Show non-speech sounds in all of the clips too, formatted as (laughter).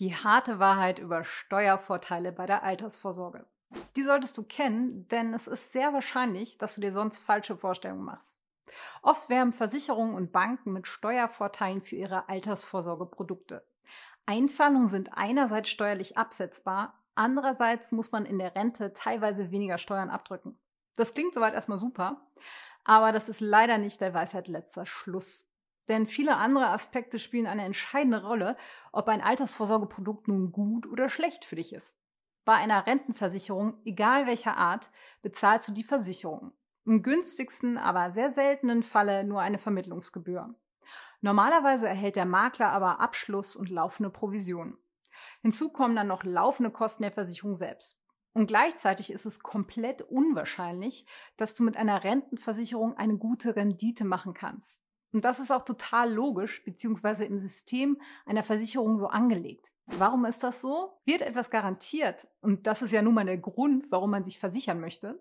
Die harte Wahrheit über Steuervorteile bei der Altersvorsorge. Die solltest du kennen, denn es ist sehr wahrscheinlich, dass du dir sonst falsche Vorstellungen machst. Oft werben Versicherungen und Banken mit Steuervorteilen für ihre Altersvorsorgeprodukte. Einzahlungen sind einerseits steuerlich absetzbar, andererseits muss man in der Rente teilweise weniger Steuern abdrücken. Das klingt soweit erstmal super, aber das ist leider nicht der Weisheit letzter Schluss. Denn viele andere Aspekte spielen eine entscheidende Rolle, ob ein Altersvorsorgeprodukt nun gut oder schlecht für dich ist. Bei einer Rentenversicherung, egal welcher Art, bezahlst du die Versicherung. Im günstigsten, aber sehr seltenen Falle nur eine Vermittlungsgebühr. Normalerweise erhält der Makler aber Abschluss und laufende Provision. Hinzu kommen dann noch laufende Kosten der Versicherung selbst. Und gleichzeitig ist es komplett unwahrscheinlich, dass du mit einer Rentenversicherung eine gute Rendite machen kannst. Und das ist auch total logisch, beziehungsweise im System einer Versicherung so angelegt. Warum ist das so? Wird etwas garantiert, und das ist ja nun mal der Grund, warum man sich versichern möchte,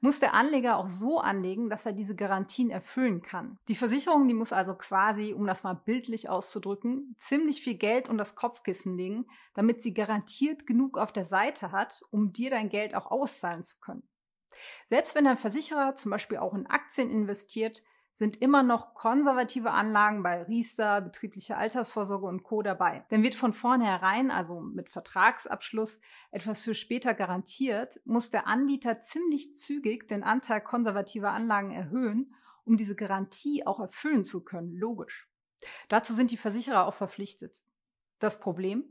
muss der Anleger auch so anlegen, dass er diese Garantien erfüllen kann. Die Versicherung, die muss also quasi, um das mal bildlich auszudrücken, ziemlich viel Geld unter das Kopfkissen legen, damit sie garantiert genug auf der Seite hat, um dir dein Geld auch auszahlen zu können. Selbst wenn dein Versicherer zum Beispiel auch in Aktien investiert, sind immer noch konservative Anlagen bei Riester, betriebliche Altersvorsorge und Co. dabei. Denn wird von vornherein, also mit Vertragsabschluss, etwas für später garantiert, muss der Anbieter ziemlich zügig den Anteil konservativer Anlagen erhöhen, um diese Garantie auch erfüllen zu können. Logisch. Dazu sind die Versicherer auch verpflichtet. Das Problem?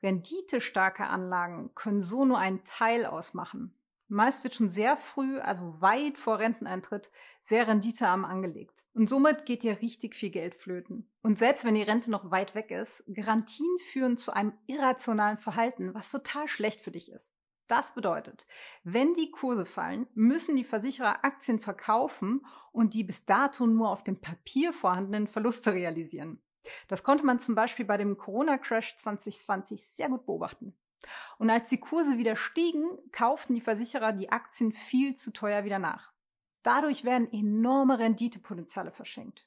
Renditestarke Anlagen können so nur einen Teil ausmachen. Meist wird schon sehr früh, also weit vor Renteneintritt, sehr renditearm angelegt. Und somit geht dir richtig viel Geld flöten. Und selbst wenn die Rente noch weit weg ist, Garantien führen zu einem irrationalen Verhalten, was total schlecht für dich ist. Das bedeutet, wenn die Kurse fallen, müssen die Versicherer Aktien verkaufen und die bis dato nur auf dem Papier vorhandenen Verluste realisieren. Das konnte man zum Beispiel bei dem Corona-Crash 2020 sehr gut beobachten. Und als die Kurse wieder stiegen, kauften die Versicherer die Aktien viel zu teuer wieder nach. Dadurch werden enorme Renditepotenziale verschenkt.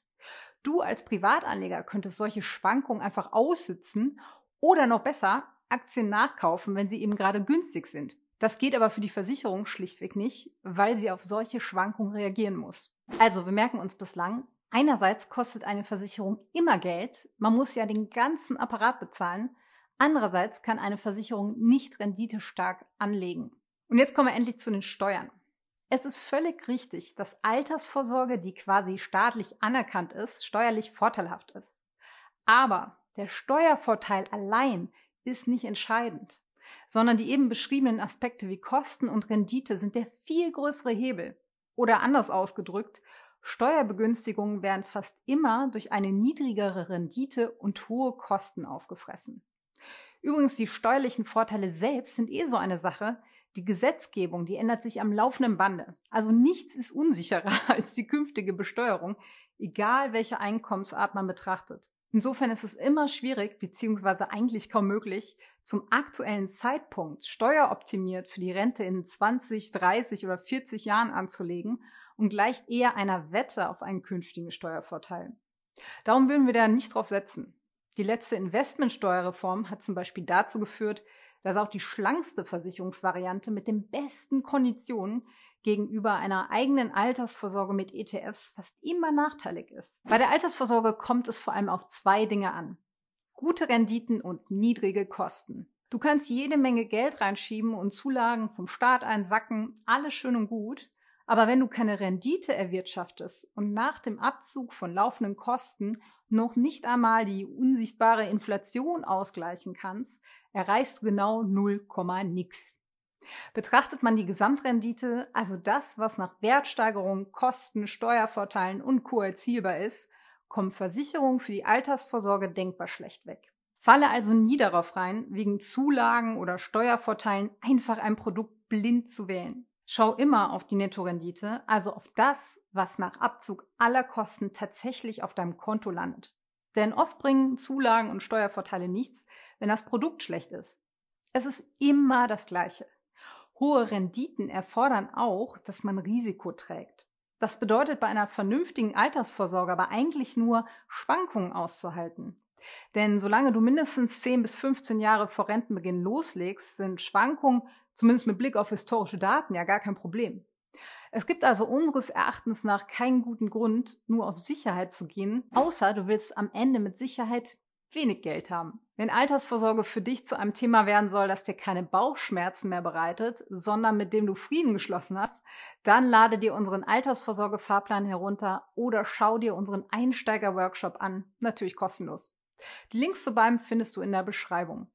Du als Privatanleger könntest solche Schwankungen einfach aussitzen oder noch besser Aktien nachkaufen, wenn sie eben gerade günstig sind. Das geht aber für die Versicherung schlichtweg nicht, weil sie auf solche Schwankungen reagieren muss. Also, wir merken uns bislang, einerseits kostet eine Versicherung immer Geld, man muss ja den ganzen Apparat bezahlen, Andererseits kann eine Versicherung nicht renditestark anlegen. Und jetzt kommen wir endlich zu den Steuern. Es ist völlig richtig, dass Altersvorsorge, die quasi staatlich anerkannt ist, steuerlich vorteilhaft ist. Aber der Steuervorteil allein ist nicht entscheidend, sondern die eben beschriebenen Aspekte wie Kosten und Rendite sind der viel größere Hebel. Oder anders ausgedrückt, Steuerbegünstigungen werden fast immer durch eine niedrigere Rendite und hohe Kosten aufgefressen. Übrigens, die steuerlichen Vorteile selbst sind eh so eine Sache. Die Gesetzgebung, die ändert sich am laufenden Bande. Also nichts ist unsicherer (laughs) als die künftige Besteuerung, egal welche Einkommensart man betrachtet. Insofern ist es immer schwierig, beziehungsweise eigentlich kaum möglich, zum aktuellen Zeitpunkt steueroptimiert für die Rente in 20, 30 oder 40 Jahren anzulegen und gleicht eher einer Wette auf einen künftigen Steuervorteil. Darum würden wir da nicht drauf setzen. Die letzte Investmentsteuerreform hat zum Beispiel dazu geführt, dass auch die schlankste Versicherungsvariante mit den besten Konditionen gegenüber einer eigenen Altersvorsorge mit ETFs fast immer nachteilig ist. Bei der Altersvorsorge kommt es vor allem auf zwei Dinge an. Gute Renditen und niedrige Kosten. Du kannst jede Menge Geld reinschieben und Zulagen vom Staat einsacken, alles schön und gut. Aber wenn du keine Rendite erwirtschaftest und nach dem Abzug von laufenden Kosten noch nicht einmal die unsichtbare Inflation ausgleichen kannst, erreichst du genau 0, nix. Betrachtet man die Gesamtrendite, also das, was nach Wertsteigerung, Kosten, Steuervorteilen und Co. erzielbar ist, kommen Versicherungen für die Altersvorsorge denkbar schlecht weg. Falle also nie darauf rein, wegen Zulagen oder Steuervorteilen einfach ein Produkt blind zu wählen. Schau immer auf die Nettorendite, also auf das, was nach Abzug aller Kosten tatsächlich auf deinem Konto landet. Denn oft bringen Zulagen und Steuervorteile nichts, wenn das Produkt schlecht ist. Es ist immer das Gleiche. Hohe Renditen erfordern auch, dass man Risiko trägt. Das bedeutet bei einer vernünftigen Altersvorsorge aber eigentlich nur, Schwankungen auszuhalten. Denn solange du mindestens 10 bis 15 Jahre vor Rentenbeginn loslegst, sind Schwankungen, zumindest mit Blick auf historische Daten, ja gar kein Problem. Es gibt also unseres Erachtens nach keinen guten Grund, nur auf Sicherheit zu gehen, außer du willst am Ende mit Sicherheit wenig Geld haben. Wenn Altersvorsorge für dich zu einem Thema werden soll, das dir keine Bauchschmerzen mehr bereitet, sondern mit dem du Frieden geschlossen hast, dann lade dir unseren Altersvorsorge-Fahrplan herunter oder schau dir unseren Einsteiger-Workshop an, natürlich kostenlos. Die Links zu beiden findest du in der Beschreibung.